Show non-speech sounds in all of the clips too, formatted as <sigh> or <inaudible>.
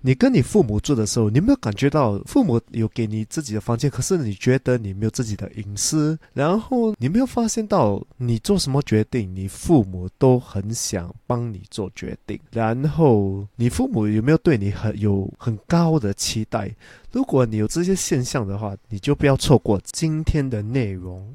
你跟你父母住的时候，你有没有感觉到父母有给你自己的房间，可是你觉得你没有自己的隐私？然后你没有发现到，你做什么决定，你父母都很想帮你做决定。然后你父母有没有对你很有很高的期待？如果你有这些现象的话，你就不要错过今天的内容。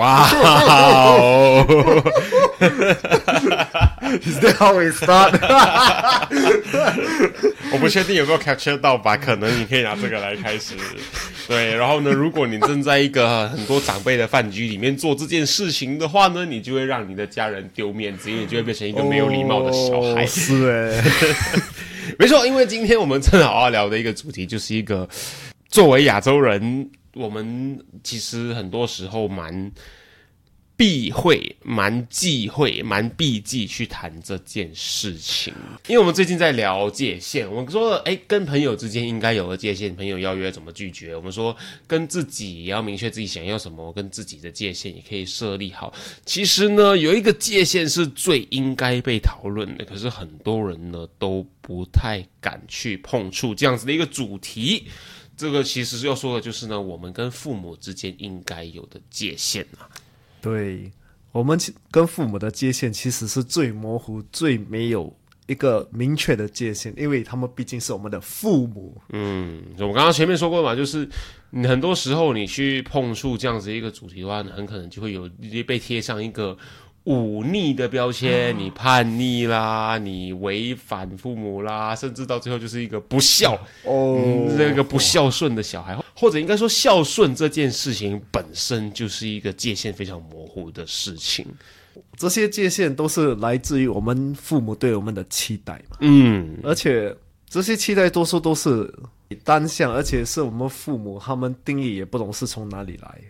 哇哦！Is that how we start？<laughs> 我不确定有没有 capture 到吧？可能你可以拿这个来开始。对，然后呢，如果你正在一个很多长辈的饭局里面做这件事情的话呢，你就会让你的家人丢面子，因为你就会变成一个没有礼貌的小孩。是哎，<laughs> 没错，因为今天我们正好要聊的一个主题就是一个作为亚洲人。我们其实很多时候蛮避讳、蛮忌讳、蛮避忌去谈这件事情，因为我们最近在聊界限。我们说，哎，跟朋友之间应该有个界限，朋友邀约怎么拒绝？我们说，跟自己也要明确自己想要什么，跟自己的界限也可以设立好。其实呢，有一个界限是最应该被讨论的，可是很多人呢都不太敢去碰触这样子的一个主题。这个其实要说的就是呢，我们跟父母之间应该有的界限啊。对，我们跟父母的界限其实是最模糊、最没有一个明确的界限，因为他们毕竟是我们的父母。嗯，我刚刚前面说过嘛，就是很多时候你去碰触这样子一个主题的话，很可能就会有被贴上一个。忤逆的标签，你叛逆啦，你违反父母啦，甚至到最后就是一个不孝哦，那个不孝顺的小孩，或者应该说孝顺这件事情本身就是一个界限非常模糊的事情。这些界限都是来自于我们父母对我们的期待嘛，嗯，而且这些期待多数都是单向，而且是我们父母他们定义也不懂是从哪里来。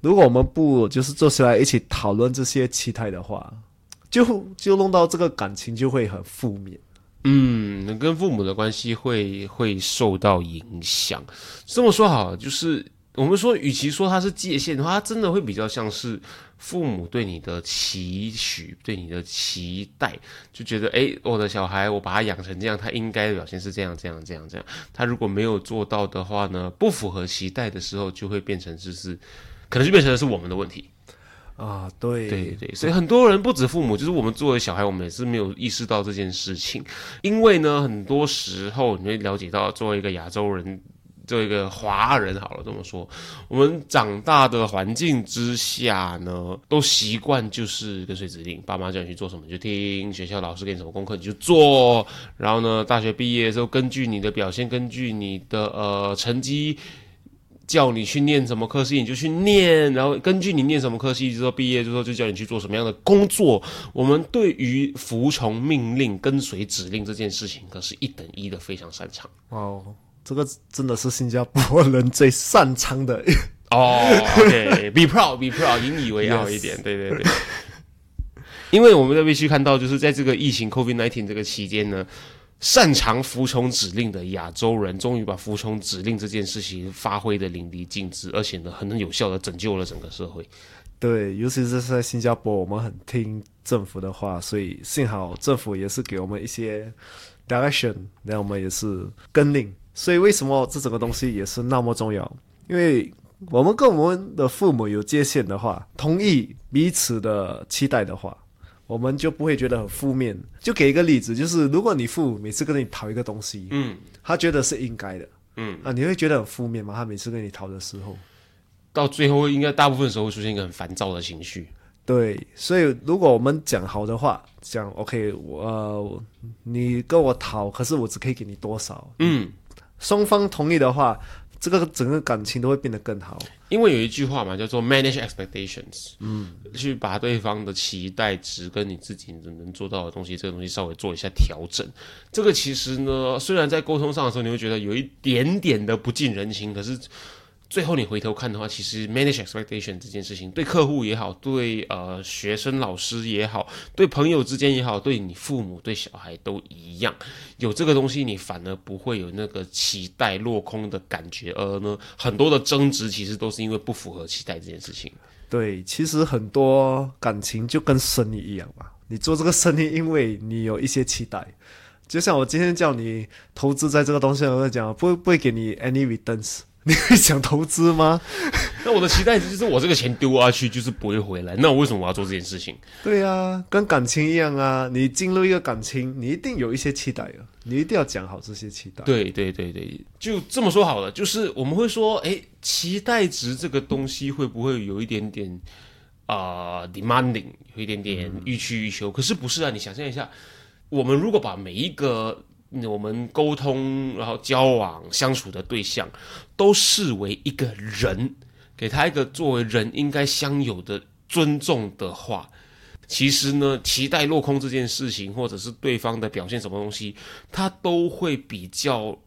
如果我们不就是坐下来一起讨论这些期待的话，就就弄到这个感情就会很负面。嗯，跟父母的关系会会受到影响。这么说好，就是我们说，与其说它是界限的话，它真的会比较像是父母对你的期许、对你的期待，就觉得哎，我的小孩，我把他养成这样，他应该的表现是这样、这样、这样、这样。他如果没有做到的话呢，不符合期待的时候，就会变成就是。可能就变成的是我们的问题啊，对对对，所以很多人不止父母，就是我们作为小孩，我们也是没有意识到这件事情。因为呢，很多时候你会了解到，作为一个亚洲人，作为一个华人，好了这么说，我们长大的环境之下呢，都习惯就是跟随指令，爸妈叫你去做什么就听，学校老师给你什么功课你就做，然后呢，大学毕业的时候，根据你的表现，根据你的呃成绩。叫你去念什么科系，你就去念，然后根据你念什么科系之后毕业之后，就叫你去做什么样的工作。我们对于服从命令、跟随指令这件事情，可是一等一的非常擅长。哦，这个真的是新加坡人最擅长的哦。OK，be proud，be proud，引以为傲一点。对对对，<laughs> 因为我们在必须看到，就是在这个疫情 COVID-19 这个期间呢。擅长服从指令的亚洲人，终于把服从指令这件事情发挥的淋漓尽致，而且呢，很能有效的拯救了整个社会。对，尤其是在新加坡，我们很听政府的话，所以幸好政府也是给我们一些 direction，让我们也是跟令。所以为什么这整个东西也是那么重要？因为我们跟我们的父母有界限的话，同意彼此的期待的话。我们就不会觉得很负面。就给一个例子，就是如果你父母每次跟你讨一个东西，嗯，他觉得是应该的，嗯，啊，你会觉得很负面吗？他每次跟你讨的时候，到最后应该大部分时候会出现一个很烦躁的情绪。对，所以如果我们讲好的话，讲 OK，我你跟我讨，可是我只可以给你多少？嗯，双方同意的话，这个整个感情都会变得更好。因为有一句话嘛，叫做 manage expectations，嗯，去把对方的期待值跟你自己能做到的东西，这个东西稍微做一下调整。这个其实呢，虽然在沟通上的时候，你会觉得有一点点的不近人情，可是。最后你回头看的话，其实 manage expectation 这件事情，对客户也好，对呃学生老师也好，对朋友之间也好，对你父母对小孩都一样，有这个东西，你反而不会有那个期待落空的感觉，而呢，很多的争执其实都是因为不符合期待这件事情。对，其实很多感情就跟生意一样嘛，你做这个生意，因为你有一些期待，就像我今天叫你投资在这个东西，我讲不会不会给你 any returns。<laughs> 你会想投资吗？<laughs> 那我的期待值就是我这个钱丢下去就是不会回来。那我为什么我要做这件事情？对啊，跟感情一样啊。你进入一个感情，你一定有一些期待啊，你一定要讲好这些期待。对对对对，就这么说好了。就是我们会说，哎，期待值这个东西会不会有一点点啊 demanding，有一点点欲取欲求？可是不是啊？你想象一下，我们如果把每一个我们沟通，然后交往相处的对象，都视为一个人，给他一个作为人应该享有的尊重的话，其实呢，期待落空这件事情，或者是对方的表现什么东西，他都会比较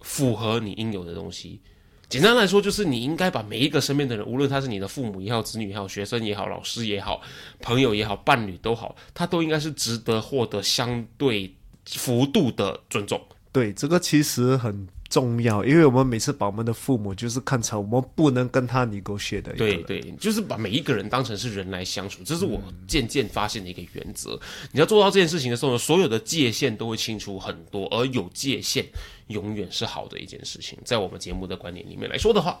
符合你应有的东西。简单来说，就是你应该把每一个身边的人，无论他是你的父母也好、子女也好、学生也好、老师也好、朋友也好、伴侣都好，他都应该是值得获得相对。幅度的尊重，对这个其实很重要，因为我们每次把我们的父母就是看成我们不能跟他你沟学的，对对，就是把每一个人当成是人来相处，这是我渐渐发现的一个原则。你要做到这件事情的时候呢，所有的界限都会清楚很多，而有界限永远是好的一件事情。在我们节目的观点里面来说的话。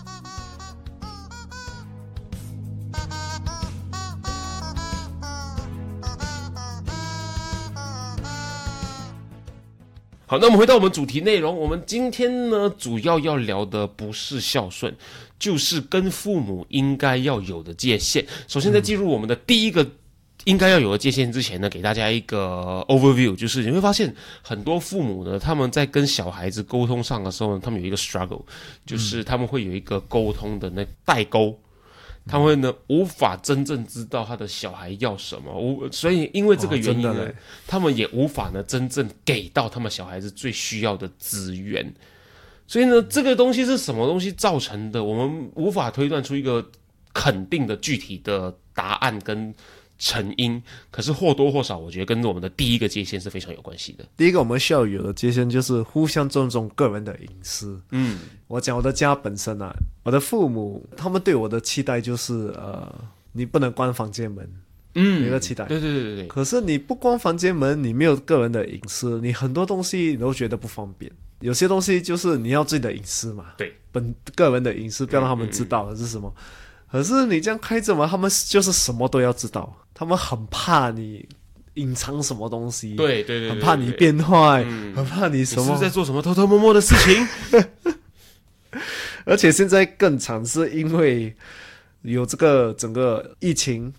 好，那我们回到我们主题内容。我们今天呢，主要要聊的不是孝顺，就是跟父母应该要有的界限。首先，在进入我们的第一个应该要有的界限之前呢，给大家一个 overview，就是你会发现很多父母呢，他们在跟小孩子沟通上的时候呢，他们有一个 struggle，就是他们会有一个沟通的那代沟。他们呢无法真正知道他的小孩要什么，无所以因为这个原因呢，他们也无法呢真正给到他们小孩子最需要的资源。所以呢，这个东西是什么东西造成的？我们无法推断出一个肯定的具体的答案跟。成因，可是或多或少，我觉得跟我们的第一个界限是非常有关系的。第一个，我们需要有的界限就是互相尊重个人的隐私。嗯，我讲我的家本身啊，我的父母他们对我的期待就是，呃，你不能关房间门。嗯，一个期待。对对对对对。可是你不关房间门，你没有个人的隐私，你很多东西你都觉得不方便。有些东西就是你要自己的隐私嘛。对，本个人的隐私不要让他们知道的是什么。可是你这样开着门，他们就是什么都要知道。他们很怕你隐藏什么东西，对对对，很怕你变坏，很怕你什么在做什么偷偷摸摸的事情。<laughs> 而且现在更惨，是因为有这个整个疫情，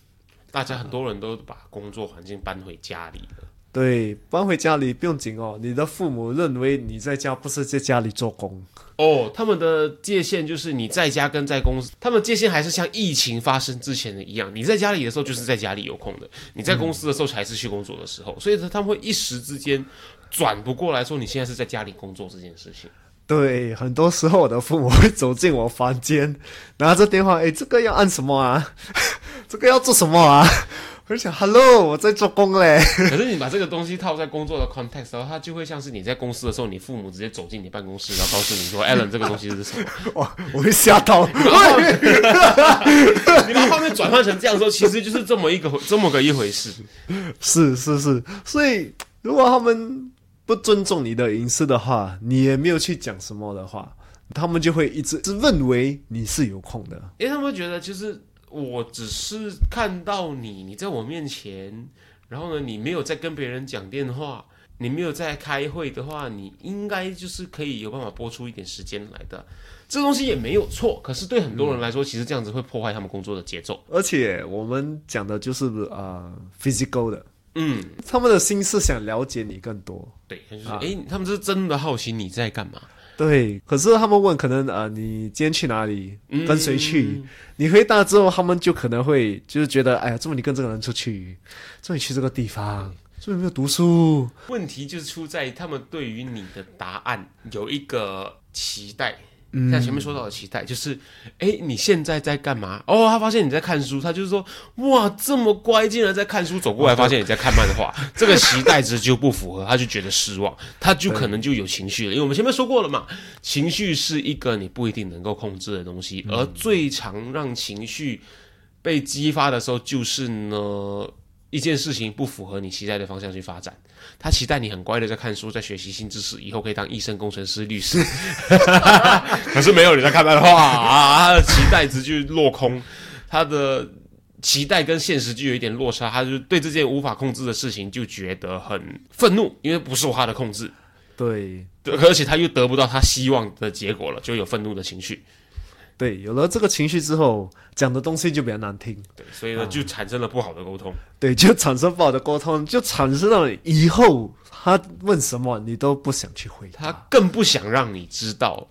大家很多人都把工作环境搬回家里了。对，搬回家里不用紧哦。你的父母认为你在家不是在家里做工哦。他们的界限就是你在家跟在公司，他们界限还是像疫情发生之前的一样。你在家里的时候就是在家里有空的，你在公司的时候才是去工作的时候。所以他们会一时之间转不过来说你现在是在家里工作这件事情。对，很多时候我的父母会走进我房间，拿着电话，哎，这个要按什么啊？<laughs> 这个要做什么啊？我就想，Hello，我在做工嘞。可是你把这个东西套在工作的 context，然后它就会像是你在公司的时候，你父母直接走进你办公室，然后告诉你说：<laughs> “Allen，这个东西是什么？” <laughs> 哇，我会吓到。<laughs> 你把画面转换成这样说，其实就是这么一个这么个一回事。是是是，所以如果他们不尊重你的隐私的话，你也没有去讲什么的话。他们就会一直是认为你是有空的。因为他们会觉得就是我只是看到你，你在我面前，然后呢，你没有在跟别人讲电话，你没有在开会的话，你应该就是可以有办法播出一点时间来的。这东西也没有错，可是对很多人来说，其实这样子会破坏他们工作的节奏。而且我们讲的就是呃 physical 的，嗯，他们的心是想了解你更多。对，就是啊诶，他们是真的好奇你在干嘛。对，可是他们问可能呃，你今天去哪里，嗯跟谁去？你回答之后，他们就可能会就是觉得，哎呀，怎么你跟这个人出去，怎么你去这个地方，怎么没有读书？问题就是出在他们对于你的答案有一个期待。嗯像前面说到的期待，就是，哎，你现在在干嘛？哦，他发现你在看书，他就是说，哇，这么乖，竟然在看书，走过来发现你在看漫画，<laughs> 这个期待值就不符合，他就觉得失望，他就可能就有情绪了。因为我们前面说过了嘛，情绪是一个你不一定能够控制的东西，而最常让情绪被激发的时候，就是呢。一件事情不符合你期待的方向去发展，他期待你很乖的在看书，在学习新知识，以后可以当医生、工程师、律师。<laughs> 可是没有你在看漫画啊，他的期待值就落空，他的期待跟现实就有一点落差，他就对这件无法控制的事情就觉得很愤怒，因为不受他的控制，对对而且他又得不到他希望的结果了，就有愤怒的情绪。对，有了这个情绪之后，讲的东西就比较难听，对，所以呢，就产生了不好的沟通。对，就产生不好的沟通，就产生了以后他问什么你都不想去回答他。更不想让你知道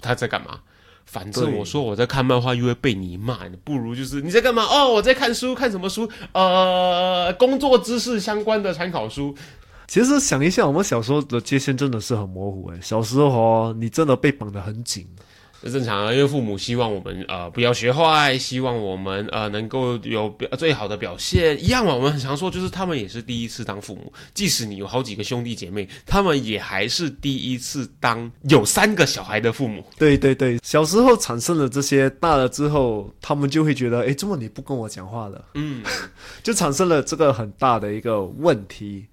他在干嘛。反正我说我在看漫画，又会被你骂，你不如就是你在干嘛？哦，我在看书，看什么书？呃，工作知识相关的参考书。其实想一下，我们小时候的界限真的是很模糊诶。小时候哦，你真的被绑得很紧。这正常啊，因为父母希望我们呃不要学坏，希望我们呃能够有表最好的表现，一样嘛。我们很常说，就是他们也是第一次当父母，即使你有好几个兄弟姐妹，他们也还是第一次当有三个小孩的父母。对对对，小时候产生了这些，大了之后，他们就会觉得，哎，怎么你不跟我讲话了？嗯，<laughs> 就产生了这个很大的一个问题，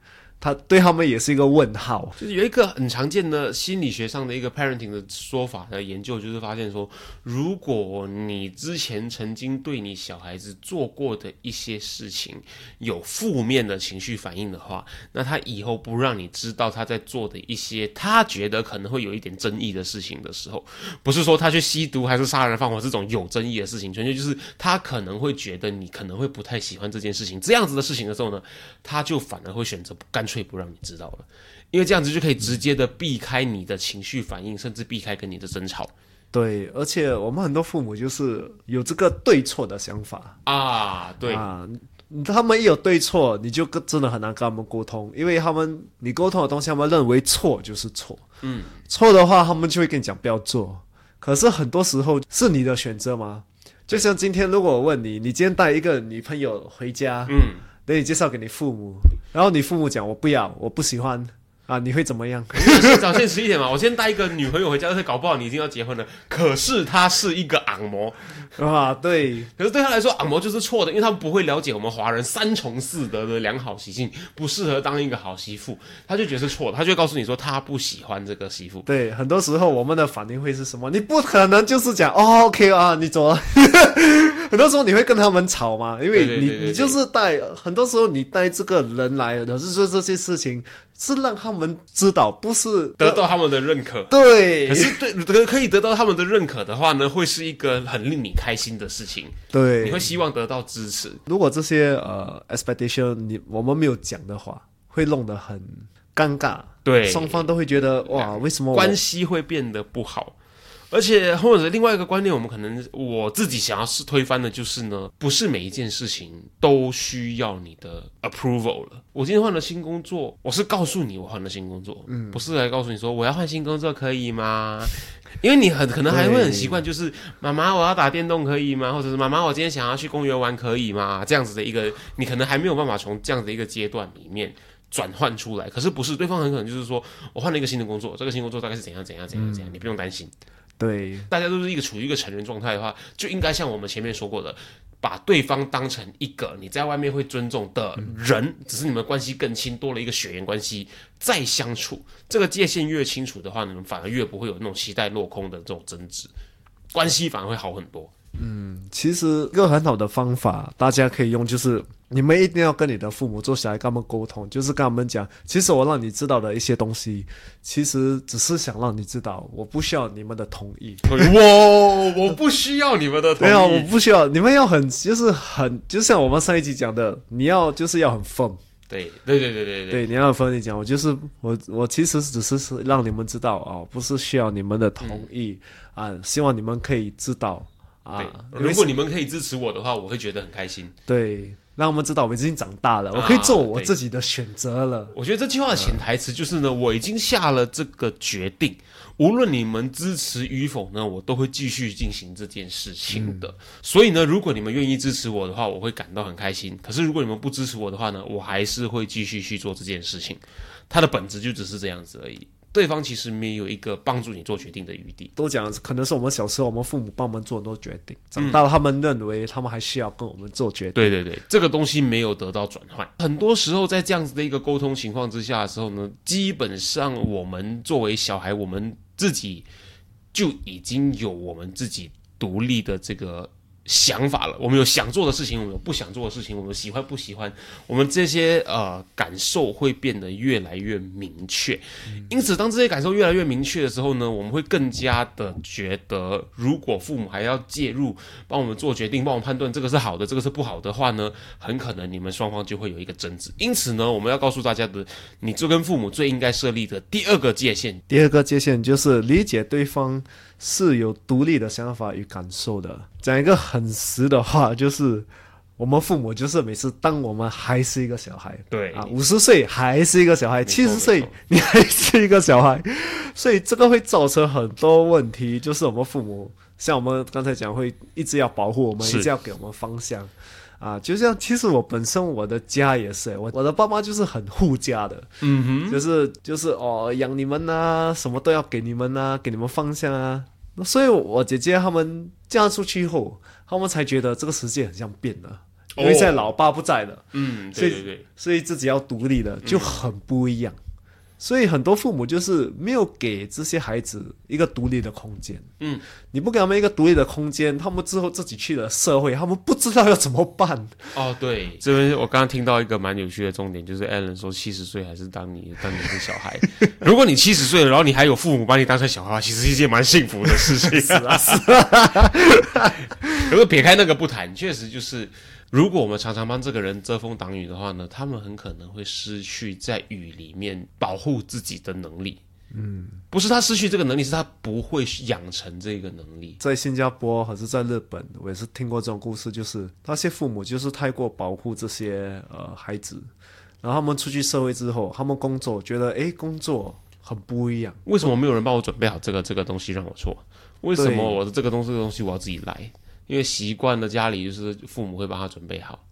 他对他们也是一个问号。就是有一个很常见的心理学上的一个 parenting 的说法的研究，就是发现说，如果你之前曾经对你小孩子做过的一些事情有负面的情绪反应的话，那他以后不让你知道他在做的一些他觉得可能会有一点争议的事情的时候，不是说他去吸毒还是杀人放火这种有争议的事情，纯粹就是他可能会觉得你可能会不太喜欢这件事情，这样子的事情的时候呢，他就反而会选择不干脆不让你知道了。因为这样子就可以直接的避开你的情绪反应，甚至避开跟你的争吵对，而且我们很多父母就是有这个对错的想法啊。对，啊，他们一有对错，你就跟真的很难跟他们沟通，因为他们你沟通的东西，他们认为错就是错，嗯，错的话，他们就会跟你讲不要做。可是很多时候是你的选择吗？就像今天，如果我问你，你今天带一个女朋友回家，嗯，等你介绍给你父母，然后你父母讲我不要，我不喜欢。啊，你会怎么样？<laughs> 先找现实一点嘛。我先带一个女朋友回家，而且搞不好你已经要结婚了，可是她是一个昂模，啊，对，可是对他来说，昂模就是错的，因为他不会了解我们华人三从四德的良好习性，不适合当一个好媳妇，他就觉得是错的，他就会告诉你说他不喜欢这个媳妇。对，很多时候我们的反应会是什么？你不可能就是讲哦，OK 啊，你走了。<laughs> 很多时候你会跟他们吵嘛，因为你你就是带，很多时候你带这个人来，可是说这些事情是让他们知道，不是得到他们的认可，对可是对得可以得到他们的认可的话呢，会是一个很令你开心的事情，对你会。希望得到支持。如果这些呃 expectation 你我们没有讲的话，会弄得很尴尬，对双方都会觉得哇，为什么关系会变得不好。而且或者另外一个观念，我们可能我自己想要是推翻的，就是呢，不是每一件事情都需要你的 approval 了。我今天换了新工作，我是告诉你我换了新工作，嗯，不是来告诉你说我要换新工作可以吗？因为你很可能还会很习惯，就是妈妈我要打电动可以吗？或者是妈妈我今天想要去公园玩可以吗？这样子的一个，你可能还没有办法从这样子的一个阶段里面。转换出来，可是不是对方很可能就是说我换了一个新的工作，这个新工作大概是怎样怎样怎样怎样，你不用担心。对大家都是一个处于一个成人状态的话，就应该像我们前面说过的，把对方当成一个你在外面会尊重的人，只是你们关系更亲，多了一个血缘关系再相处，这个界限越清楚的话，你们反而越不会有那种期待落空的这种争执，关系反而会好很多。其实一个很好的方法，大家可以用，就是你们一定要跟你的父母坐下来，跟他们沟通，就是跟他们讲，其实我让你知道的一些东西，其实只是想让你知道，我不需要你们的同意。<laughs> 我，我不需要你们的同意没有，我。不需要，你们要很，就是很，就像我们上一集讲的，你要就是要很 firm，对对对对对对，对，你要很 firm 地讲，我就是我，我其实只是是让你们知道哦，不是需要你们的同意、啊，希望你们可以知道啊，对，如果你们可以支持我的话，我会觉得很开心。对，让我们知道我们已经长大了，我可以做我自己的选择了。我觉得这句话的潜台词就是呢，我已经下了这个决定，无论你们支持与否呢，我都会继续进行这件事情的。所以呢，如果你们愿意支持我的话，我会感到很开心。可是如果你们不支持我的话呢，我还是会继续去做这件事情。它的本质就只是这样子而已。对方其实没有一个帮助你做决定的余地。都讲可能是我们小时候，我们父母帮我们做很多决定，长大了他们认为他们还需要跟我们做决定。对对对，这个东西没有得到转换。很多时候在这样子的一个沟通情况之下的时候呢，基本上我们作为小孩，我们自己就已经有我们自己独立的这个想法了。我们有想做的事情，我们有不想做的事情，我们喜欢不喜欢，我们这些呃感受会变得越来越明确。因此，当这些感受越来越明确的时候呢，我们会更加的觉得，如果父母还要介入，帮我们做决定，帮我们判断这个是好的，这个是不好的话呢，很可能你们双方就会有一个争执。因此呢，我们要告诉大家的，你就跟父母最应该设立的第二个界限，第二个界限就是理解对方是有独立的想法与感受的。讲一个很实的话，就是我们父母就是每次当我们还是一个小孩，对啊，五十岁还是一个小孩，七十岁你还是一个小孩，所以这个会造成很多问题，就是我们父母像我们刚才讲，会一直要保护我们，一直要给我们方向。啊，就像其实我本身我的家也是，我我的爸妈就是很护家的，嗯哼。就是就是哦，养你们呐、什么都要给你们呐、给你们方向啊。那所以，我姐姐他们嫁出去后，他们才觉得这个世界很像变了，因为现在老爸不在了，嗯，所以对对对，所以自己要独立了，就很不一样。所以很多父母就是没有给这些孩子一个独立的空间。嗯，你不给他们一个独立的空间，他们之后自己去了社会，他们不知道要怎么办。哦，对，这边我刚刚听到一个蛮有趣的重点，就是 Alan 说七十岁还是当你当你是小孩。<laughs> 如果你七十岁了，然后你还有父母把你当成小孩，其实是一件蛮幸福的事情。<laughs> 是啊，是啊。<laughs> 如果撇开那个不谈，确实就是，如果我们常常帮这个人遮风挡雨的话呢，他们很可能会失去在雨里面保护自己的能力。嗯，不是他失去这个能力，是他不会养成这个能力。在新加坡还是在日本，我也是听过这种故事，就是那些父母就是太过保护这些呃孩子，然后他们出去社会之后，他们工作觉得诶工作很不一样，为什么没有人帮我准备好这个这个东西让我做？为什么我的这个东西这个东西我要自己来？因为习惯了家里就是父母会帮他准备好。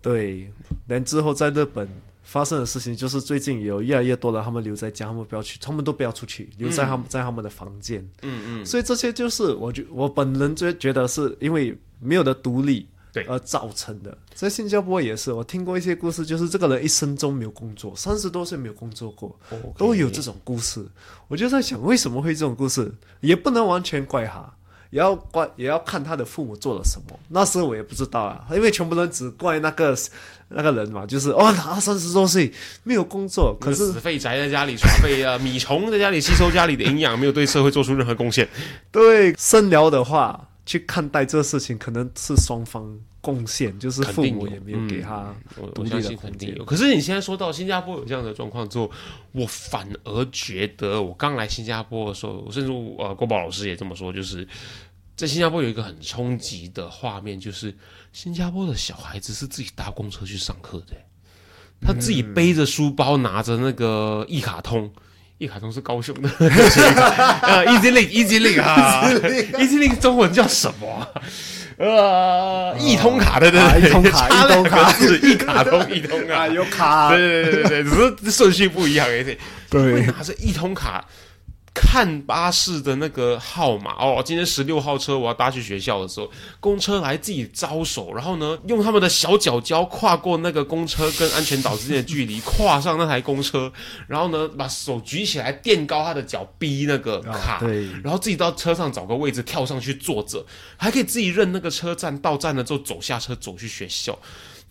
对，但之后在日本发生的事情就是最近有越来越多的他们留在家，他们不要去，他们都不要出去，留在他们、在他们的房间。嗯嗯，所以这些就是我觉我本人就觉得是因为没有的独立。对而造成的，在新加坡也是，我听过一些故事，就是这个人一生中没有工作，三十多岁没有工作过，都有这种故事。我就在想，为什么会这种故事？也不能完全怪他，也要怪，也要看他的父母做了什么。那时候我也不知道啊，因为全部人只怪那个那个人嘛，就是哦，他三十多岁没有工作，可是死废宅在家里耍废啊，米虫在家里吸收家里的营养，没有对社会做出任何贡献。对深聊的话去看待这个事情，可能是双方贡献，就是父母也没有给他我独立的空间肯定有。可是你现在说到新加坡有这样的状况之后，我反而觉得，我刚来新加坡的时候，甚至呃郭宝老师也这么说，就是在新加坡有一个很冲击的画面，就是新加坡的小孩子是自己搭公车去上课的，他自己背着书包，拿着那个一卡通。一卡通是高雄的，呃，Easy Link，Easy Link 啊，Easy Link 中文叫什么？啊？呃，一通卡对对对，啊一通卡一通卡。个字，一卡通一通啊，有卡。对对对对对，只是顺序不一样而已。对。会拿着一通卡看巴士的那个号码哦，今天十六号车我要搭去学校的时候，公车来自己招手，然后呢，用他们的小脚脚跨过那个公车跟安全岛之间的距离，跨上那台公车，然后呢，把手举起来垫高他的脚，逼那个卡，对然后自己到车上找个位置跳上去坐着，还可以自己认那个车站，到站了之后走下车走去学校。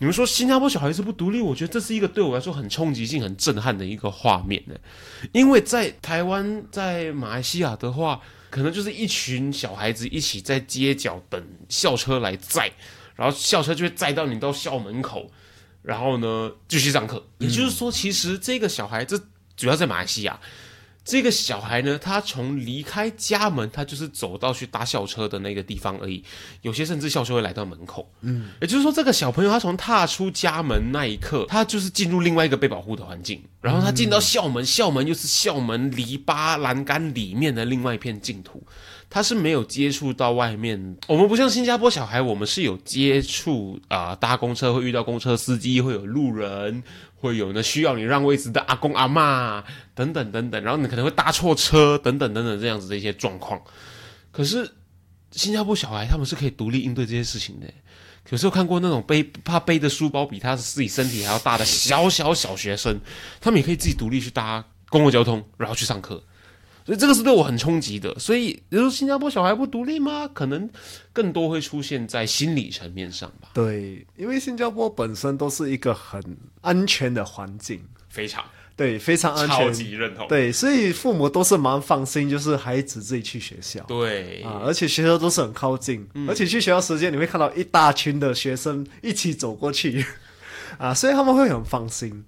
你们说新加坡小孩子不独立，我觉得这是一个对我来说很冲击性、很震撼的一个画面呢。因为在台湾、在马来西亚的话，可能就是一群小孩子一起在街角等校车来载，然后校车就会载到你到校门口，然后呢继续上课。也就是说，其实这个小孩，这主要在马来西亚。这个小孩呢，他从离开家门，他就是走到去搭校车的那个地方而已。有些甚至校车会来到门口。嗯，也就是说，这个小朋友他从踏出家门那一刻，他就是进入另外一个被保护的环境。然后他进到校门，校门又是校门篱笆栏杆里面的另外一片净土。他是没有接触到外面，我们不像新加坡小孩，我们是有接触啊、搭公车会遇到公车司机，会有路人，会有呢需要你让位置的阿公阿嬷等等等等，然后你可能会搭错车等等等等这样子的一些状况。可是新加坡小孩他们是可以独立应对这些事情的。有时候看过那种背怕背的书包比他自己身体还要大的小小小学生，他们也可以自己独立去搭公共交通，然后去上课。所以这个是对我很冲击的。所以你说新加坡小孩不独立吗？可能更多会出现在心理层面上吧。对，因为新加坡本身都是一个很安全的环境，非常对，非常安超全。级认同。对，所以父母都是蛮放心，就是孩子自己去学校。对啊，而且学校都是很靠近，嗯而且去学校时间你会看到一大群的学生一起走过去，<laughs> 啊，所以他们会很放心。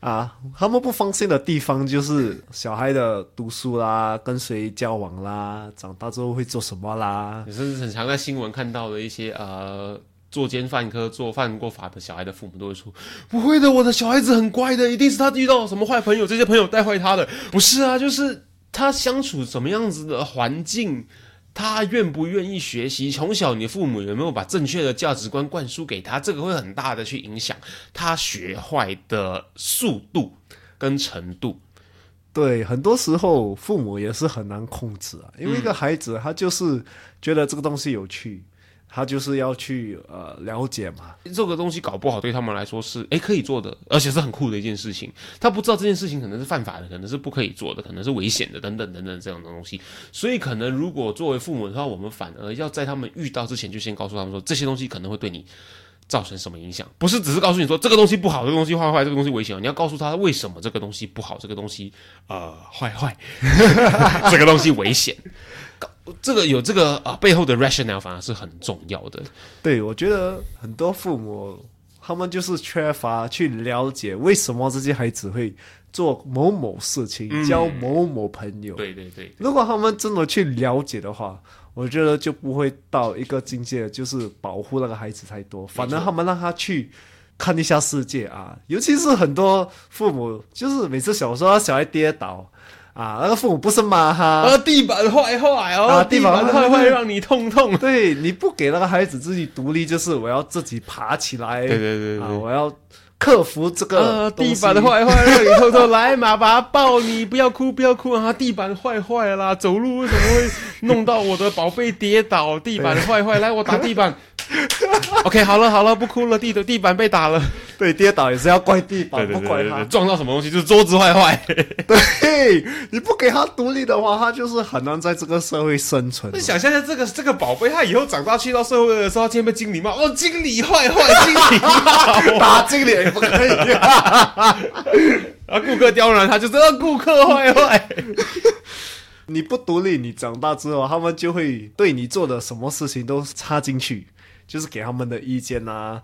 啊，他们不放心的地方就是小孩的读书啦，跟谁交往啦，长大之后会做什么啦。也是很常在新闻看到的一些呃。作奸犯科、做犯过法的小孩的父母都会说：“不会的，我的小孩子很乖的，一定是他遇到什么坏朋友，这些朋友带坏他的。”不是啊，就是他相处什么样子的环境，他愿不愿意学习？从小你父母有没有把正确的价值观灌输给他？这个会很大的去影响他学坏的速度跟程度。对，很多时候父母也是很难控制啊，因为一个孩子他就是觉得这个东西有趣，他就是要去呃了解嘛。这个东西搞不好对他们来说是诶可以做的，而且是很酷的一件事情。他不知道这件事情可能是犯法的，可能是不可以做的，可能是危险的，等等等等这样的东西。所以可能如果作为父母的话，我们反而要在他们遇到之前就先告诉他们说，这些东西可能会对你。造成什么影响？不是只是告诉你说这个东西不好，这个东西坏坏，<laughs> 这个东西危险。你要告诉他为什么这个东西不好，这个东西呃坏坏，这个东西危险。这个有这个啊、背后的 rationale 反而是很重要的。对，我觉得很多父母他们就是缺乏去了解为什么这些孩子会做某某事情，交某某朋友。对对对，如果他们真的去了解的话，我觉得就不会到一个境界，就是保护那个孩子太多，反而他们让他去看一下世界啊。尤其是很多父母，就是每次小时候小孩跌倒啊，那个父母不是骂他，呃，地板坏坏哦，啊地地板坏坏让你痛痛。对，你不给那个孩子自己独立，就是我要自己爬起来，对对对对啊，我要克服这个呃，地板的坏坏让你痛痛，来嘛，把它抱你，不要哭，不要哭啊！地板坏坏啦，走路为什么会弄到我的宝贝跌倒？地板坏坏，来我打地板。<laughs> OK，好了好了，不哭了，地的地板被打了。对，跌倒也是要怪地板，对对不怪他。撞到什么东西就是桌子坏坏。对，你不给他独立的话，他就是很难在这个社会生存你。想象一下，这个这个宝贝，他以后长大去到社会的时候，他竟然被经理骂，哦，经理坏坏，经理骂。<laughs> 打经理也不可以，<laughs> 然后顾客刁难他，就知道顾客坏坏。你不独立，你长大之后，他们就会对你做的什么事情都插进去，就是给他们的意见啊，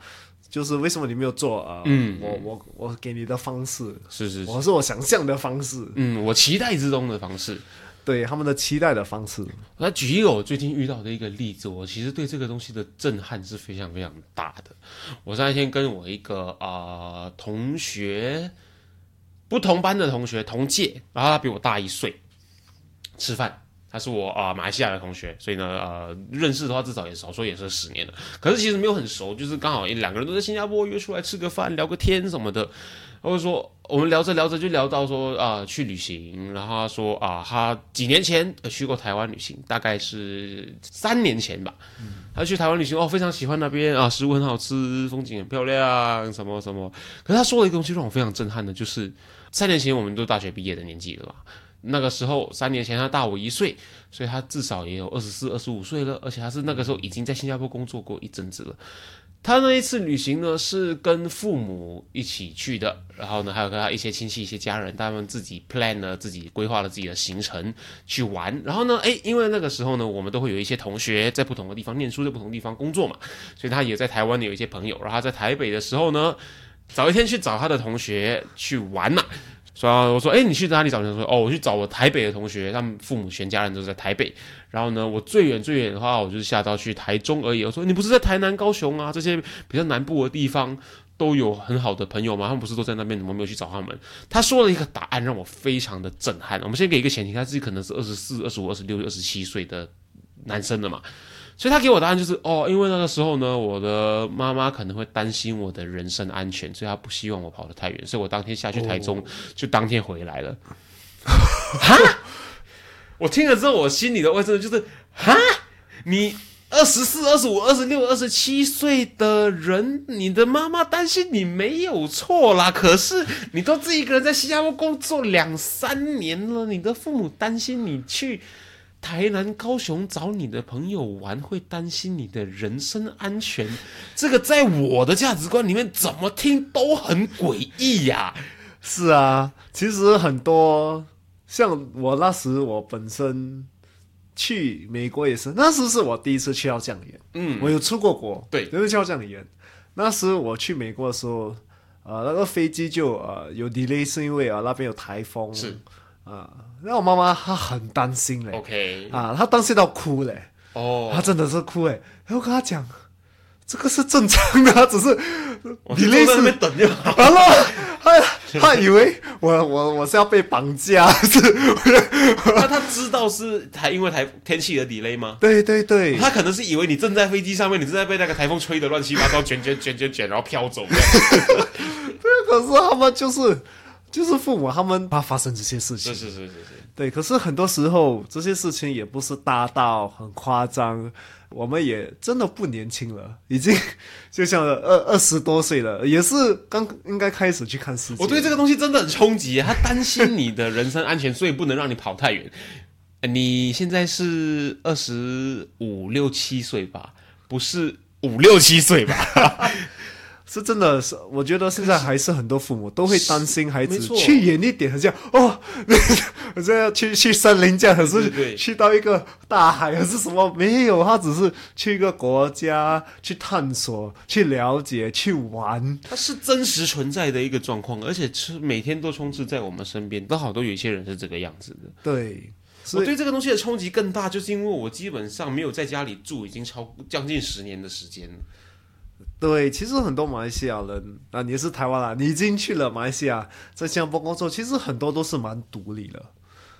就是为什么你没有做啊？嗯我我我给你的方式，是是是，我是我想象的方式，嗯，我期待之中的方式。对他们的期待的方式。那举一个我最近遇到的一个例子，我其实对这个东西的震撼是非常非常大的。我那天跟我一个啊、呃同学，不同班的同学同届，然后他比我大一岁，吃饭，他是我啊、马来西亚的同学，所以呢呃认识的话至少也少说也是十年了。可是其实没有很熟，就是刚好两个人都在新加坡约出来吃个饭聊个天什么的。或者说我们聊着聊着就聊到说啊、去旅行，然后他说啊他几年前呃去过台湾旅行，大概是三年前吧。他去台湾旅行哦，非常喜欢那边啊，食物很好吃，风景很漂亮，什么什么。可是他说了一个东西让我非常震撼的，就是三年前我们都大学毕业的年纪了吧？那个时候三年前他大我一岁，所以他至少也有二十四、二十五岁了，而且他是那个时候已经在新加坡工作过一阵子了。他那一次旅行呢，是跟父母一起去的，然后呢，还有跟他一些亲戚、一些家人，他们自己 plan 了自己规划了自己的行程去玩。然后呢，诶，因为那个时候呢，我们都会有一些同学在不同的地方念书，在不同地方工作嘛，所以他也在台湾的有一些朋友。然后在台北的时候呢，早一天去找他的同学去玩嘛。所以我说，哎，你去哪里找人？说，哦，我去找我台北的同学，他们父母全家人都在台北。然后呢，我最远最远的话，我就是下到去台中而已。我说，你不是在台南、高雄啊这些比较南部的地方都有很好的朋友吗？他们不是都在那边？怎么没有去找他们？他说了一个答案让我非常的震撼。我们先给一个前提，他自己可能是二十四、二十五、二十六、二十七岁的男生了嘛。所以他给我答案就是哦，因为那个时候呢，我的妈妈可能会担心我的人身安全，所以她不希望我跑得太远，所以我当天下去台中，就当天回来了。<laughs> 哈，我听了之后，我心里的味真的就是哈，你二十四、二十五、二十六、二十七岁的人，你的妈妈担心你没有错啦，可是你都自己一个人在新加坡工作两三年了，你的父母担心你去。台南、高雄找你的朋友玩，会担心你的人身安全，<laughs> 这个在我的价值观里面怎么听都很诡异呀。是啊，其实很多像我那时，我本身去美国也是，那时是我第一次去到这样远。嗯，我有出过国，对就是去到这样远。那时我去美国的时候，呃，那个飞机就呃有 delay，是因为啊、那边有台风。是啊，那我妈妈她很担心嘞。OK，啊，她担心到哭嘞，哦，她真的是哭哎。然后我跟她讲，这个是正常的，她只是我就 delay 是坐在那边等就好。完了，他他以为我我我是要被绑架，是，<laughs> 那他知道是台因为台天气的 delay 吗？对对对，他可能是以为你正在飞机上面，你正在被那个台风吹得乱七八糟，卷卷卷卷卷，然后飘走这样。<laughs> 可是他们就是就是父母，他们怕发生这些事情是，是是是是，对，可是很多时候这些事情也不是大到很夸张，我们也真的不年轻了，已经就像二二十多岁了，也是刚应该开始去看世界。我对这个东西真的很冲击，他担心你的人身安全，所以不能让你跑太远。呃你现在是二十五六七岁吧？不是五六七岁吧？是真的是，我觉得现在还是很多父母都会担心孩子去远一点，好像哦，<laughs> 好像要去去森林这样，可对对是去到一个大海还是什么没有，他只是去一个国家去探索、去了解、去玩。它是真实存在的一个状况，而且是每天都充斥在我们身边。刚好都有一些人是这个样子的。对，我对这个东西的冲击更大，就是因为我基本上没有在家里住，已经超将近十年的时间了。对，其实很多马来西亚人啊，你是台湾啦，你已经去了马来西亚，在新加坡工作，其实很多都是蛮独立的。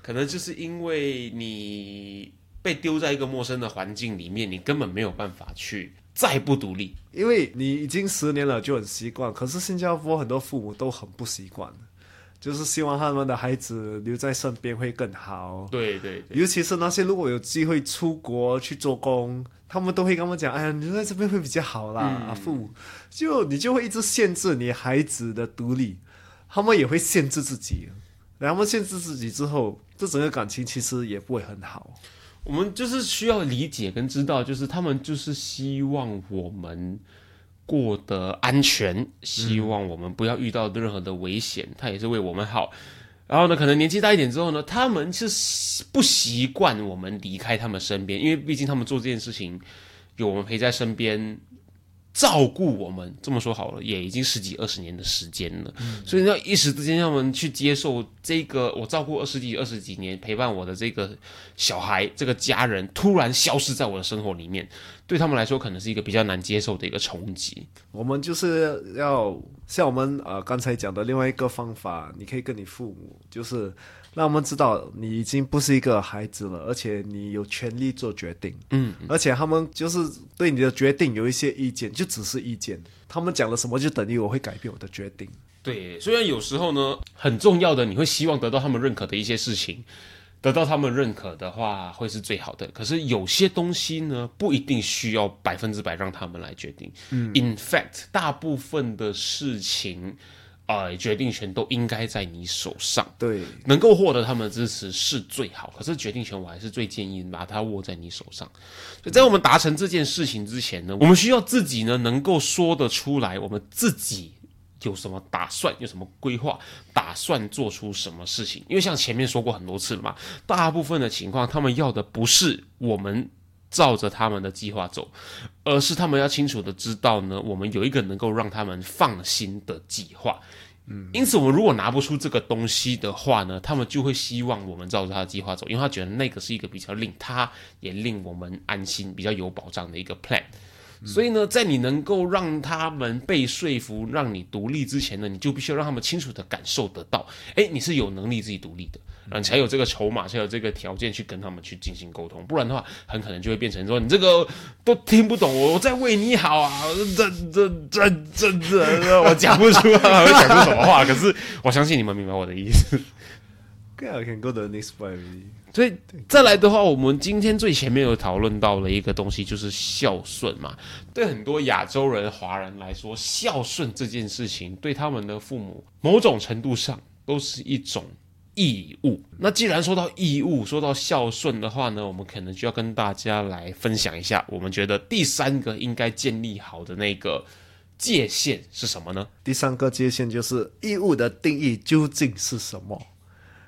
可能就是因为你被丢在一个陌生的环境里面，你根本没有办法去再不独立。因为你已经十年了，就很习惯。可是新加坡很多父母都很不习惯，就是希望他们的孩子留在身边会更好。对对对，尤其是那些如果有机会出国去做工，他们都会跟我们讲：“哎呀，你留在这边会比较好啦。啊父母就你就会一直限制你孩子的独立，他们也会限制自己。然后他们限制自己之后，这整个感情其实也不会很好。我们就是需要理解跟知道，就是他们就是希望我们过得安全，希望我们不要遇到任何的危险，他也是为我们好。然后呢，可能年纪大一点之后呢，他们是习不习惯我们离开他们身边，因为毕竟他们做这件事情有我们陪在身边。照顾我们，这么说好了，也已经十几二十年的时间了，所以要一时之间让我们去接受这个我照顾二十几二十几年陪伴我的这个小孩这个家人突然消失在我的生活里面，对他们来说可能是一个比较难接受的一个冲击。我们就是要像我们呃刚才讲的另外一个方法，你可以跟你父母就是让我们知道你已经不是一个孩子了，而且你有权利做决定。嗯，而且他们就是对你的决定有一些意见，就只是意见。他们讲了什么，就等于我会改变我的决定。对，虽然有时候呢，很重要的，你会希望得到他们认可的一些事情，得到他们认可的话，会是最好的。可是有些东西呢，不一定需要百分之百让他们来决定。嗯，in fact，大部分的事情，呃，决定权都应该在你手上。对，能够获得他们的支持是最好，可是决定权我还是最建议把它握在你手上。所以在我们达成这件事情之前呢，我们需要自己呢能够说得出来，我们自己有什么打算，有什么规划，打算做出什么事情。因为像前面说过很多次了嘛，大部分的情况，他们要的不是我们照着他们的计划走，而是他们要清楚的知道呢，我们有一个能够让他们放心的计划。嗯因此，我们如果拿不出这个东西的话呢，他们就会希望我们照着他的计划走，因为他觉得那个是一个比较令他也令我们安心、比较有保障的一个 plan。所以呢，在你能够让他们被说服、让你独立之前呢，你就必须要让他们清楚的感受得到，哎，你是有能力自己独立的，然后你才有这个筹码，才有这个条件去跟他们去进行沟通。不然的话，很可能就会变成说你这个都听不懂，我我在为你好啊，<laughs> 这这这这这，我讲不出来，我讲出什么话。可是我相信你们明白我的意思。<laughs> Okay, I can go to the next. 所以再来的话，我们今天最前面有讨论到了一个东西，就是孝顺嘛。对很多亚洲人、华人来说，孝顺这件事情对他们的父母，某种程度上都是一种义务。那既然说到义务，说到孝顺的话呢，我们可能就要跟大家来分享一下，我们觉得第三个应该建立好的那个界限是什么呢？第三个界限就是义务的定义究竟是什么？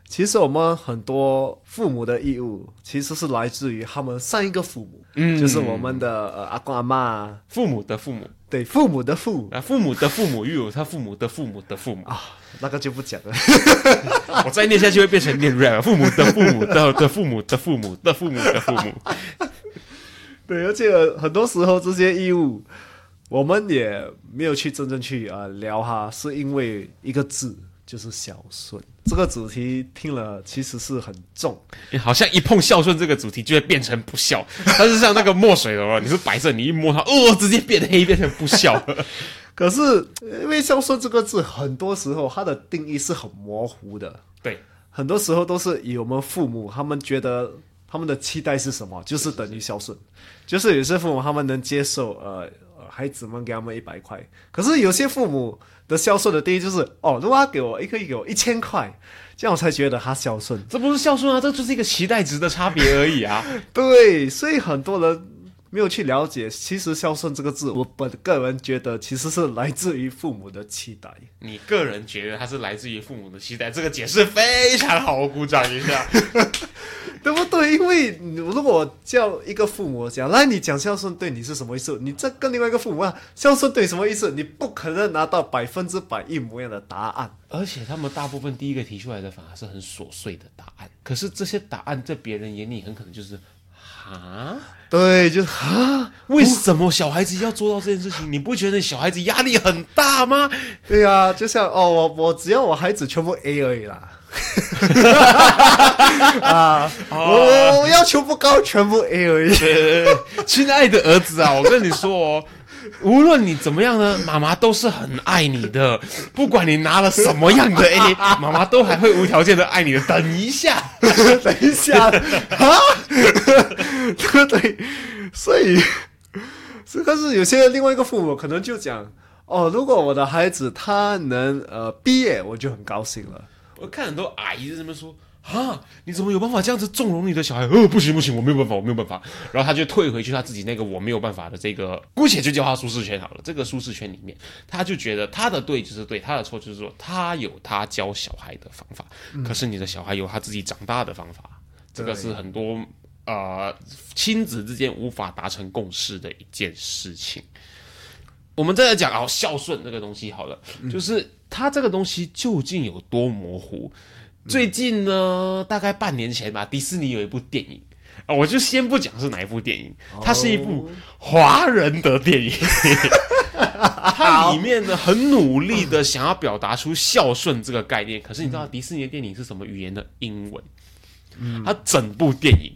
其实我们很多父母的义务其实是来自于他们上一个父母，嗯，就是我们的呃阿公阿妈，父母的父母。对父母的父。母啊，父母的父母又有他父母的父母的父母。<laughs> 啊，那个就不讲了。<laughs> 我再念下去会变成念 rap，父母的父母的的父母的父母的父母的父母。<laughs> 对，而且很多时候这些义务，我们也没有去真正去啊、呃聊哈，是因为一个字就是孝顺。这个主题听了其实是很重，好像一碰孝顺这个主题就会变成不孝，<laughs> 但是像那个墨水的话，你是白色，你一摸它，哦，直接变黑，变成不孝。<laughs> 可是因为孝顺这个字，很多时候它的定义是很模糊的。对，很多时候都是以我们父母他们觉得他们的期待是什么，就是等于孝顺。就是有些父母他们能接受呃呃孩子们给他们一百块，可是有些父母的孝顺的定义就是哦，如果他给我一个月给我一千块，这样我才觉得他孝顺。这不是孝顺啊，这就是一个期待值的差别而已啊。<laughs> 对，所以很多人没有去了解，其实孝顺这个字，我本个人觉得其实是来自于父母的期待。你个人觉得它是来自于父母的期待，这个解释非常好，我鼓掌一下。<laughs> 对不对？因为你如果叫一个父母讲，来你讲孝顺对你是什么意思？你再跟另外一个父母问孝顺对你什么意思？你不可能拿到百分之百一模一样的答案。而且他们大部分第一个提出来的反而是很琐碎的答案，可是这些答案在别人眼里很可能就是啊，对，就是啊，为什么小孩子要做到这件事情？你不觉得小孩子压力很大吗？对呀、就像哦，我我只要我孩子全部 A 而已啦。<laughs> 啊，我我要求不高，全部 A 而已。亲爱的儿子啊，我跟你说哦，无论你怎么样呢，妈妈都是很爱你的。不管你拿了什么样的 A，妈妈都还会无条件的爱你的。等一下，<laughs> 等一下啊，<laughs> 对 <laughs> 不对？所以，这个是有些另外一个父母可能就讲哦，如果我的孩子他能呃毕业，我就很高兴了。我看很多阿姨在那边说。啊！你怎么有办法这样子纵容你的小孩？呃，不行不行，我没有办法，我没有办法。然后他就退回去他自己那个我没有办法的这个，姑且就叫他舒适圈好了。这个舒适圈里面，他就觉得他的对就是对，他的错就是说他有他教小孩的方法，可是你的小孩有他自己长大的方法。这个是很多呃亲子之间无法达成共识的一件事情。我们再来讲哦，孝顺这个东西好了，就是它这个东西究竟有多模糊？最近呢，大概半年前吧，迪士尼有一部电影啊，我就先不讲是哪一部电影，它是一部华人的电影。<laughs> 它里面呢很努力的想要表达出孝顺这个概念。可是你知道迪士尼的电影是什么语言的？英文。它整部电影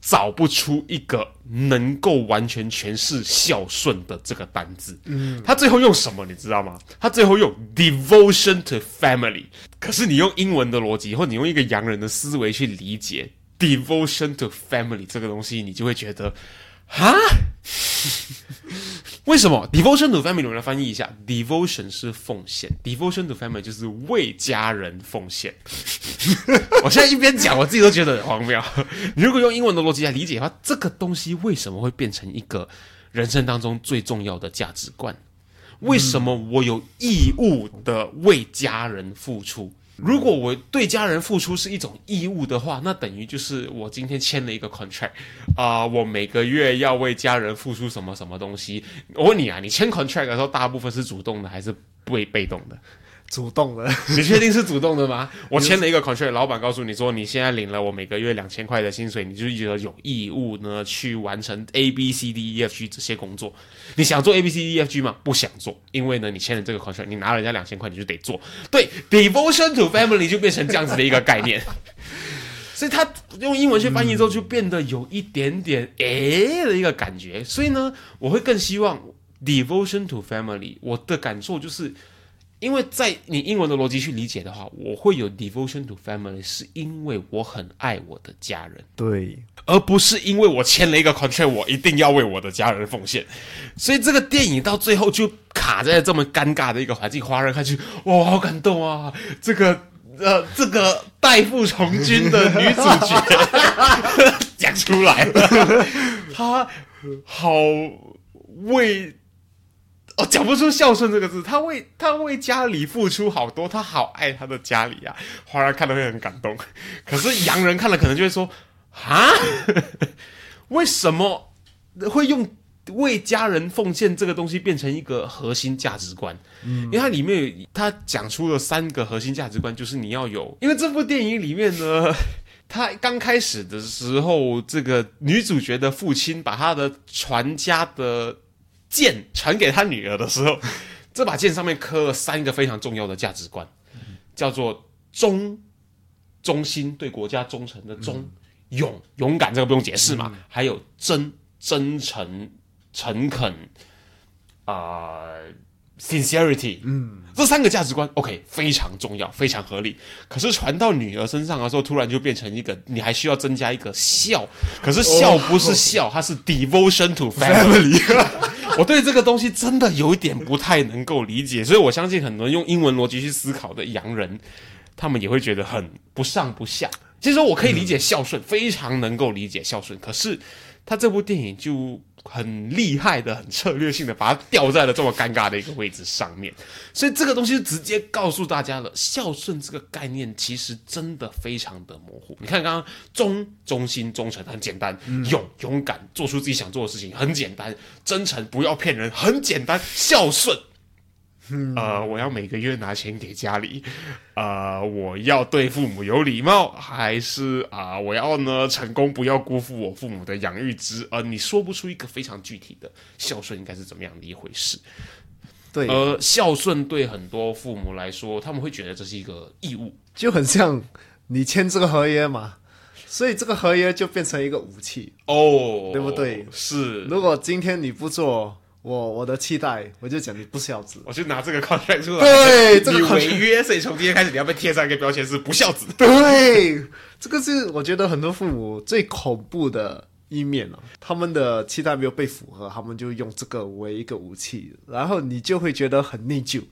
找不出一个能够完全诠释孝顺的这个单字。嗯，他最后用什么你知道吗？他最后用 devotion to family。可是你用英文的逻辑，或你用一个洋人的思维去理解 devotion to family 这个东西，你就会觉得。啊？<laughs> 为什么 devotion to family 我们来翻译一下，devotion 是奉献，devotion to family 就是为家人奉献。<laughs> 我现在一边讲，我自己都觉得很荒谬。<laughs> 如果用英文的逻辑来理解的话，这个东西为什么会变成一个人生当中最重要的价值观？为什么我有义务的为家人付出？如果我对家人付出是一种义务的话，那等于就是我今天签了一个 contract，啊，我每个月要为家人付出什么什么东西？我问你啊，你签 contract 的时候，大部分是主动的还是被被动的？主动的，<laughs> 你确定是主动的吗？<laughs> 我签了一个 contract，老板告诉你说，你现在领了我每个月两千块的薪水，你就觉得有义务呢去完成 A B C D E F G 这些工作。你想做 A B C D E F G 吗？不想做，因为呢，你签了这个 contract，你拿人家两千块，你就得做。对，devotion to family 就变成这样子的一个概念。<laughs> 所以他用英文去翻译之后，就变得有一点点诶的一个感觉。所以呢，我会更希望 devotion to family。我的感受就是。因为在你英文的逻辑去理解的话，我会有 devotion to family，是因为我很爱我的家人，对，而不是因为我签了一个 contract，我一定要为我的家人奉献。所以这个电影到最后就卡在这么尴尬的一个环境，华人看去，哇，好感动啊！这个呃，这个代父从军的女主角 <laughs> 讲出来了，<laughs> 她好为。哦，讲不出孝顺这个字。他为他为家里付出好多，他好爱他的家里啊。华人看了会很感动，可是洋人看了可能就会说：啊，<laughs> 为什么会用为家人奉献这个东西变成一个核心价值观？嗯，因为它里面有他讲出了三个核心价值观，就是你要有。因为这部电影里面呢，<laughs> 他刚开始的时候，这个女主角的父亲把他的传家的。剑传给他女儿的时候，这把剑上面刻了三个非常重要的价值观，叫做忠、忠心对国家忠诚的忠、勇、勇敢，这个不用解释嘛。还有真、真诚、诚恳啊，sincerity，嗯，这三个价值观，OK，非常重要，非常合理。可是传到女儿身上的时候，突然就变成一个，你还需要增加一个孝，可是孝不是孝，它是 devotion to family。<laughs> 我对这个东西真的有一点不太能够理解，所以我相信很多人用英文逻辑去思考的洋人，他们也会觉得很不上不下。其实我可以理解孝顺，非常能够理解孝顺，可是他这部电影就。很厉害的、很策略性的，把它吊在了这么尴尬的一个位置上面，所以这个东西直接告诉大家了：孝顺这个概念其实真的非常的模糊。你看，刚刚忠、忠心、忠诚很简单，勇、勇敢，做出自己想做的事情很简单，真诚，不要骗人很简单，孝顺。呃，我要每个月拿钱给家里，呃，我要对父母有礼貌，还是啊，我要呢成功，不要辜负我父母的养育之恩？你说不出一个非常具体的孝顺应该是怎么样的一回事？对，而孝顺对很多父母来说，他们会觉得这是一个义务，就很像你签这个合约嘛，所以这个合约就变成一个武器哦，对不对？是，如果今天你不做。我我的期待，我就讲你不孝子，我就拿这个 contract 出来，对，<laughs> 这个违约，所以从今天开始你要被贴上一个标签是不孝子。对，这个是我觉得很多父母最恐怖的一面了，他们的期待没有被符合，他们就用这个为一个武器，然后你就会觉得很内疚。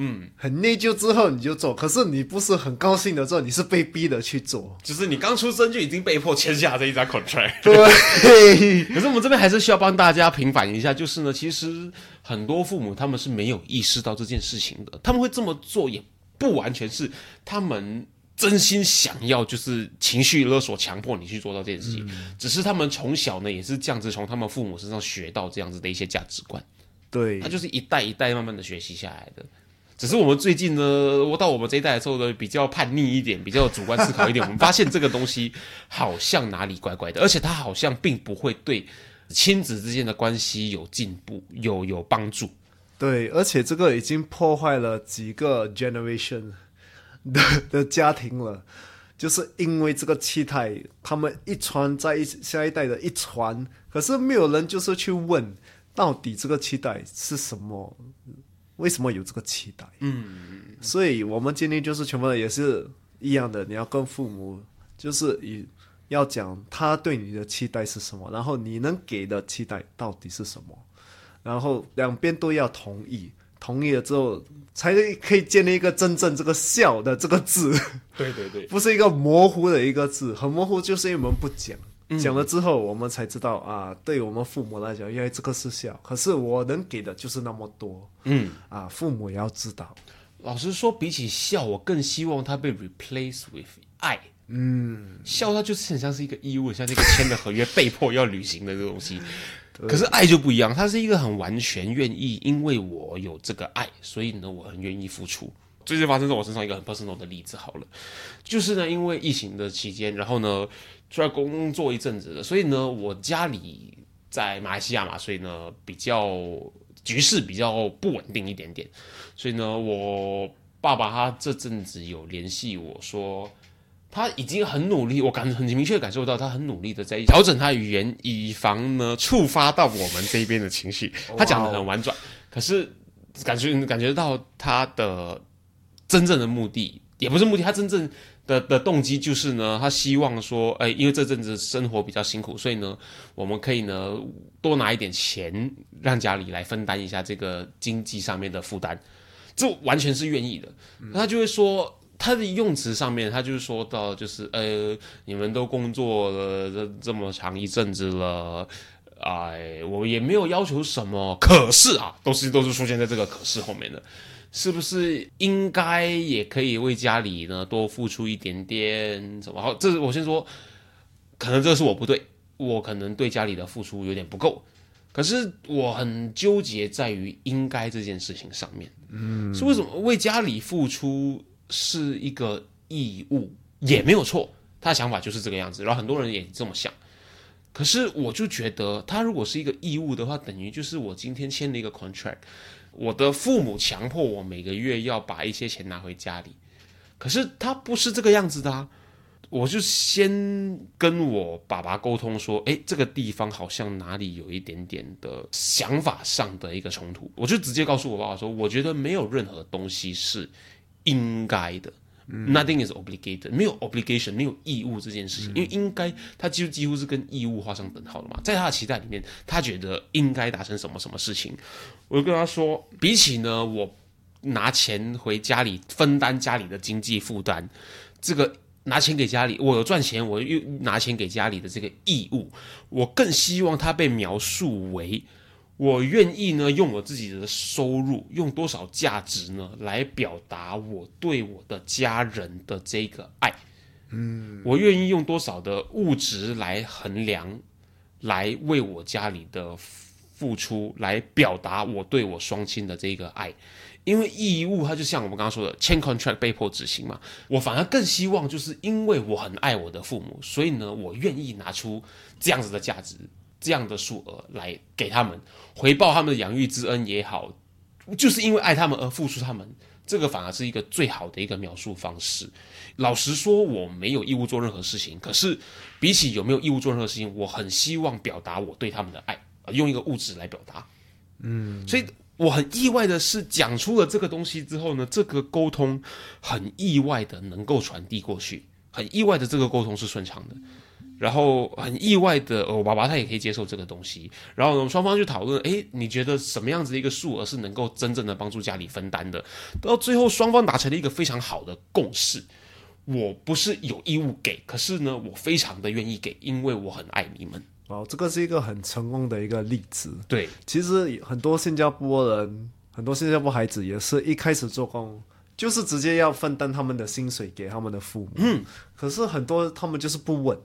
嗯，很内疚之后你就做，可是你不是很高兴的做，你是被逼的去做，就是你刚出生就已经被迫签下这一张 contract。对，<laughs> 可是我们这边还是需要帮大家平反一下，就是呢，其实很多父母他们是没有意识到这件事情的，他们会这么做也不完全是他们真心想要，就是情绪勒索强迫你去做到这件事情，只是他们从小呢也是这样子从他们父母身上学到这样子的一些价值观，对，他就是一代一代慢慢的学习下来的。只是我们最近呢，我到我们这一代的时候呢，比较叛逆一点，比较主观思考一点。<laughs> 我们发现这个东西好像哪里怪怪的，而且它好像并不会对亲子之间的关系有进步、有有帮助。对，而且这个已经破坏了几个 generation 的的家庭了，就是因为这个气态，他们一传在一下一代的一传，可是没有人就是去问，到底这个期待是什么？为什么有这个期待？嗯，所以我们今天就是全部人也是一样的，你要跟父母就是以要讲他对你的期待是什么，然后你能给的期待到底是什么，然后两边都要同意，同意了之后才可以建立一个真正这个孝的这个字，对对对，不是一个模糊的一个字，很模糊，就是因为我们不讲。讲了之后，我们才知道啊，对我们父母来讲，因为这个是孝，可是我能给的就是那么多，嗯，啊，父母也要知道，老实说，比起笑，我更希望它被 replace with 爱。嗯，笑它就是很像是一个义务，像那个签的合约被迫要履行的这个东西。可是爱就不一样，它是一个很完全愿意，因为我有这个爱，所以呢，我很愿意付出。最近发生在我身上一个很 personal 的例子，好了，就是呢，因为疫情的期间，然后呢。出来工作一阵子了，所以呢，我家里在马来西亚嘛，所以呢，比较局势比较不稳定一点点。所以呢，我爸爸他这阵子有联系我说，他已经很努力，我感很明确感受到他很努力的在调整他语言，以防呢触发到我们这边的情绪。他讲的很婉转，可是感觉感觉到他的真正的目的也不是目的，他真正。的的动机就是呢，他希望说，哎，因为这阵子生活比较辛苦，所以呢，我们可以呢多拿一点钱，让家里来分担一下这个经济上面的负担，这完全是愿意的。他就会说，他的用词上面，他就是说到，就是呃，你们都工作了这这么长一阵子了，哎，我也没有要求什么，可是啊，都是都是出现在这个可是后面的。是不是应该也可以为家里呢多付出一点点？什么？好，这是我先说，可能这是我不对，我可能对家里的付出有点不够。可是我很纠结在于应该这件事情上面。嗯，是为什么为家里付出是一个义务也没有错？他的想法就是这个样子，然后很多人也这么想。可是我就觉得，他如果是一个义务的话，等于就是我今天签了一个 contract。我的父母强迫我每个月要把一些钱拿回家里，可是他不是这个样子的啊！我就先跟我爸爸沟通说，诶，这个地方好像哪里有一点点的想法上的一个冲突，我就直接告诉我爸爸说，我觉得没有任何东西是应该的。Nothing is obligated，没有 obligation，没有义务这件事情，因为应该，他几乎几乎是跟义务画上等号的嘛。在他的期待里面，他觉得应该达成什么什么事情。我就跟他说，比起呢，我拿钱回家里分担家里的经济负担，这个拿钱给家里，我有赚钱，我又拿钱给家里的这个义务，我更希望他被描述为。我愿意呢，用我自己的收入，用多少价值呢，来表达我对我的家人的这个爱。嗯，我愿意用多少的物质来衡量，来为我家里的付出，来表达我对我双亲的这个爱。因为义务，它就像我们刚刚说的，签 contract 被迫执行嘛。我反而更希望，就是因为我很爱我的父母，所以呢，我愿意拿出这样子的价值。这样的数额来给他们回报他们的养育之恩也好，就是因为爱他们而付出他们，这个反而是一个最好的一个描述方式。老实说，我没有义务做任何事情，可是比起有没有义务做任何事情，我很希望表达我对他们的爱，用一个物质来表达。嗯，所以我很意外的是，讲出了这个东西之后呢，这个沟通很意外的能够传递过去，很意外的这个沟通是顺畅的。然后很意外的，我爸爸他也可以接受这个东西。然后我们双方去讨论，诶，你觉得什么样子的一个数额是能够真正的帮助家里分担的？到最后双方达成了一个非常好的共识。我不是有义务给，可是呢，我非常的愿意给，因为我很爱你们。哦，这个是一个很成功的一个例子。对，其实很多新加坡人，很多新加坡孩子也是一开始做工，就是直接要分担他们的薪水给他们的父母。嗯，可是很多他们就是不稳。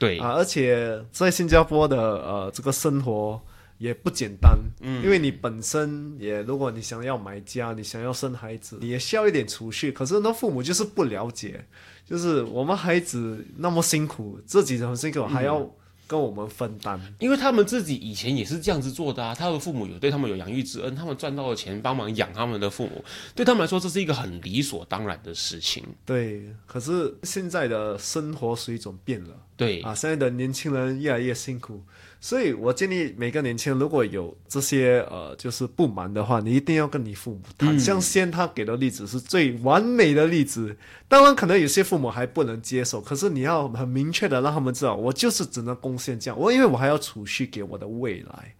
对啊，而且在新加坡的呃这个生活也不简单，嗯，因为你本身也，如果你想要买家，你想要生孩子，你也需要一点储蓄。可是那父母就是不了解，就是我们孩子那么辛苦，自己很辛苦，还要跟我们分担。因为他们自己以前也是这样子做的啊，他的父母有对他们有养育之恩，他们赚到的钱帮忙养他们的父母，对他们来说这是一个很理所当然的事情。对，可是现在的生活水准变了对，啊，现在的年轻人越来越辛苦，所以我建议每个年轻人如果有这些呃就是不满的话，你一定要跟你父母谈。像先他给的例子是最完美的例子，当然可能有些父母还不能接受，可是你要很明确的让他们知道，我就是只能贡献这样，我因为我还要储蓄给我的未来。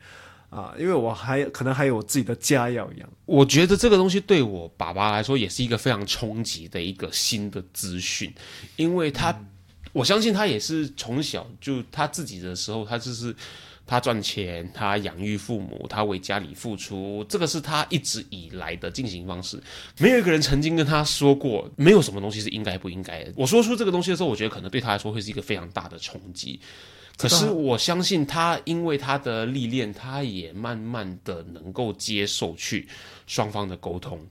啊，因为我还可能还有我自己的家要养，我觉得这个东西对我爸爸来说也是一个非常冲击的一个新的资讯，因为他，我相信他也是从小就他自己的时候，他就是他赚钱，他养育父母，他为家里付出，这个是他一直以来的进行方式。没有一个人曾经跟他说过，没有什么东西是应该不应该的。我说出这个东西的时候，我觉得可能对他来说会是一个非常大的冲击。可是我相信他，因为他的历练，他也慢慢的能够接受去双方的沟通。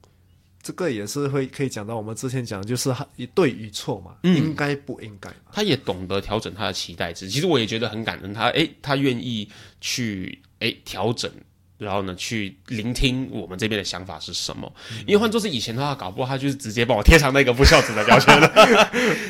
这个也是会可以讲到我们之前讲，就是一对与错嘛，应该不应该嘛？他也懂得调整他的期待值。其实我也觉得很感恩他，诶，他愿意去诶调整。然后呢，去聆听我们这边的想法是什么？因为换作是以前的话，搞不好他就是直接帮我贴上那个不孝子的标签了。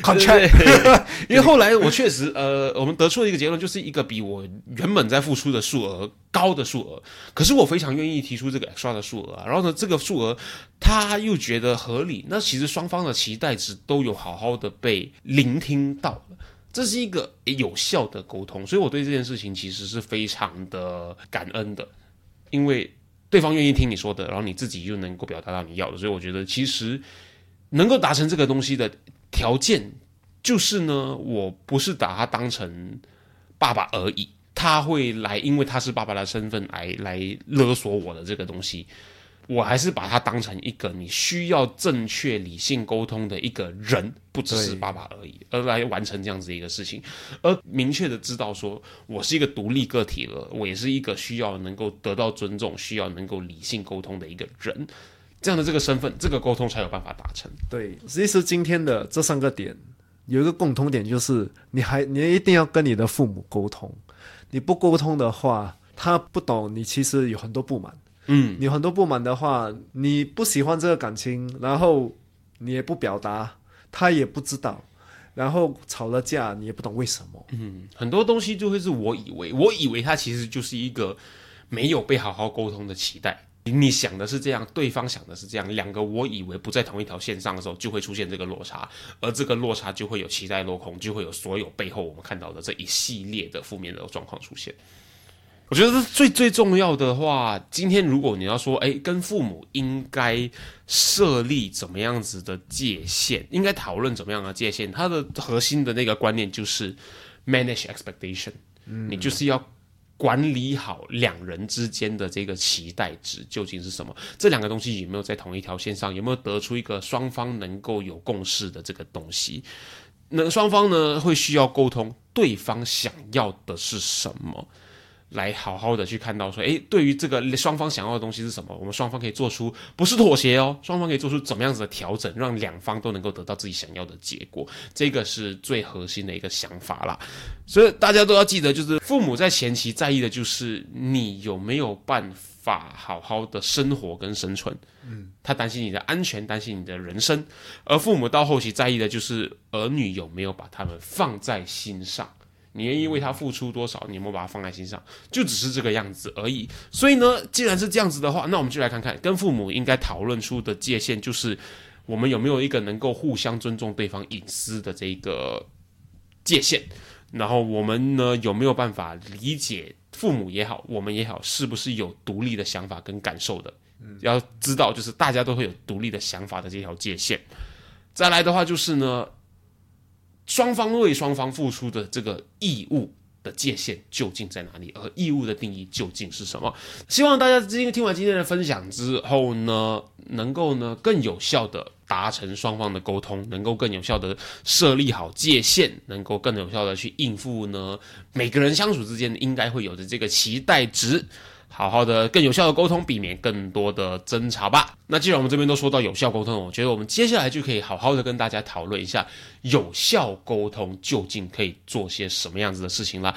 <laughs> 因为后来我确实，呃，我们得出了一个结论，就是一个比我原本在付出的数额高的数额，可是我非常愿意提出这个 extra 的数额。然后呢，这个数额他又觉得合理，那其实双方的期待值都有好好的被聆听到了，这是一个有效的沟通。所以我对这件事情其实是非常的感恩的。因为对方愿意听你说的，然后你自己又能够表达到你要的，所以我觉得其实能够达成这个东西的条件，就是呢，我不是把他当成爸爸而已，他会来，因为他是爸爸的身份来来勒索我的这个东西。我还是把他当成一个你需要正确理性沟通的一个人，不只是爸爸而已，而来完成这样子一个事情，而明确的知道说我是一个独立个体了，我也是一个需要能够得到尊重、需要能够理性沟通的一个人，这样的这个身份，这个沟通才有办法达成。对，其实今天的这三个点有一个共同点，就是你还你一定要跟你的父母沟通，你不沟通的话，他不懂你，其实有很多不满。嗯，你很多不满的话，你不喜欢这个感情，然后你也不表达，他也不知道，然后吵了架，你也不懂为什么。嗯，很多东西就会是我以为，我以为他其实就是一个没有被好好沟通的期待。你想的是这样，对方想的是这样，两个我以为不在同一条线上的时候，就会出现这个落差，而这个落差就会有期待落空，就会有所有背后我们看到的这一系列的负面的状况出现。我觉得最最重要的话，今天如果你要说，哎，跟父母应该设立怎么样子的界限，应该讨论怎么样的界限，它的核心的那个观念就是 manage expectation，你就是要管理好两人之间的这个期待值究竟是什么，这两个东西有没有在同一条线上，有没有得出一个双方能够有共识的这个东西？那双方呢会需要沟通，对方想要的是什么？来好好的去看到说，诶，对于这个双方想要的东西是什么，我们双方可以做出不是妥协哦，双方可以做出怎么样子的调整，让两方都能够得到自己想要的结果，这个是最核心的一个想法啦。所以大家都要记得，就是父母在前期在意的就是你有没有办法好好的生活跟生存，嗯，他担心你的安全，担心你的人生，而父母到后期在意的就是儿女有没有把他们放在心上。你愿意为他付出多少？你有没有把他放在心上？就只是这个样子而已。所以呢，既然是这样子的话，那我们就来看看，跟父母应该讨论出的界限，就是我们有没有一个能够互相尊重对方隐私的这个界限。然后我们呢，有没有办法理解父母也好，我们也好，是不是有独立的想法跟感受的？要知道，就是大家都会有独立的想法的这条界限。再来的话，就是呢。双方为双方付出的这个义务的界限究竟在哪里？而义务的定义究竟是什么？希望大家今天听完今天的分享之后呢，能够呢更有效的达成双方的沟通，能够更有效的设立好界限，能够更有效的去应付呢每个人相处之间应该会有的这个期待值。好好的、更有效的沟通，避免更多的争吵吧。那既然我们这边都说到有效沟通，我觉得我们接下来就可以好好的跟大家讨论一下，有效沟通究竟可以做些什么样子的事情啦。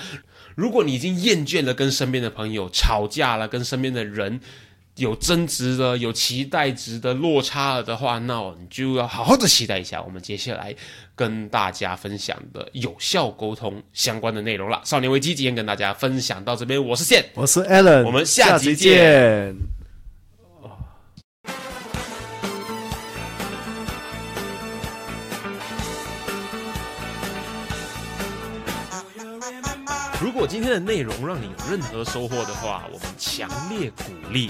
如果你已经厌倦了跟身边的朋友吵架了，跟身边的人有增值的、有期待值的落差了的话，那你就要好好的期待一下我们接下来跟大家分享的有效沟通相关的内容了。少年危机今天跟大家分享到这边，我是线，我是 Alan，我们下下集见。如果今天的内容让你有任何收获的话，我们强烈鼓励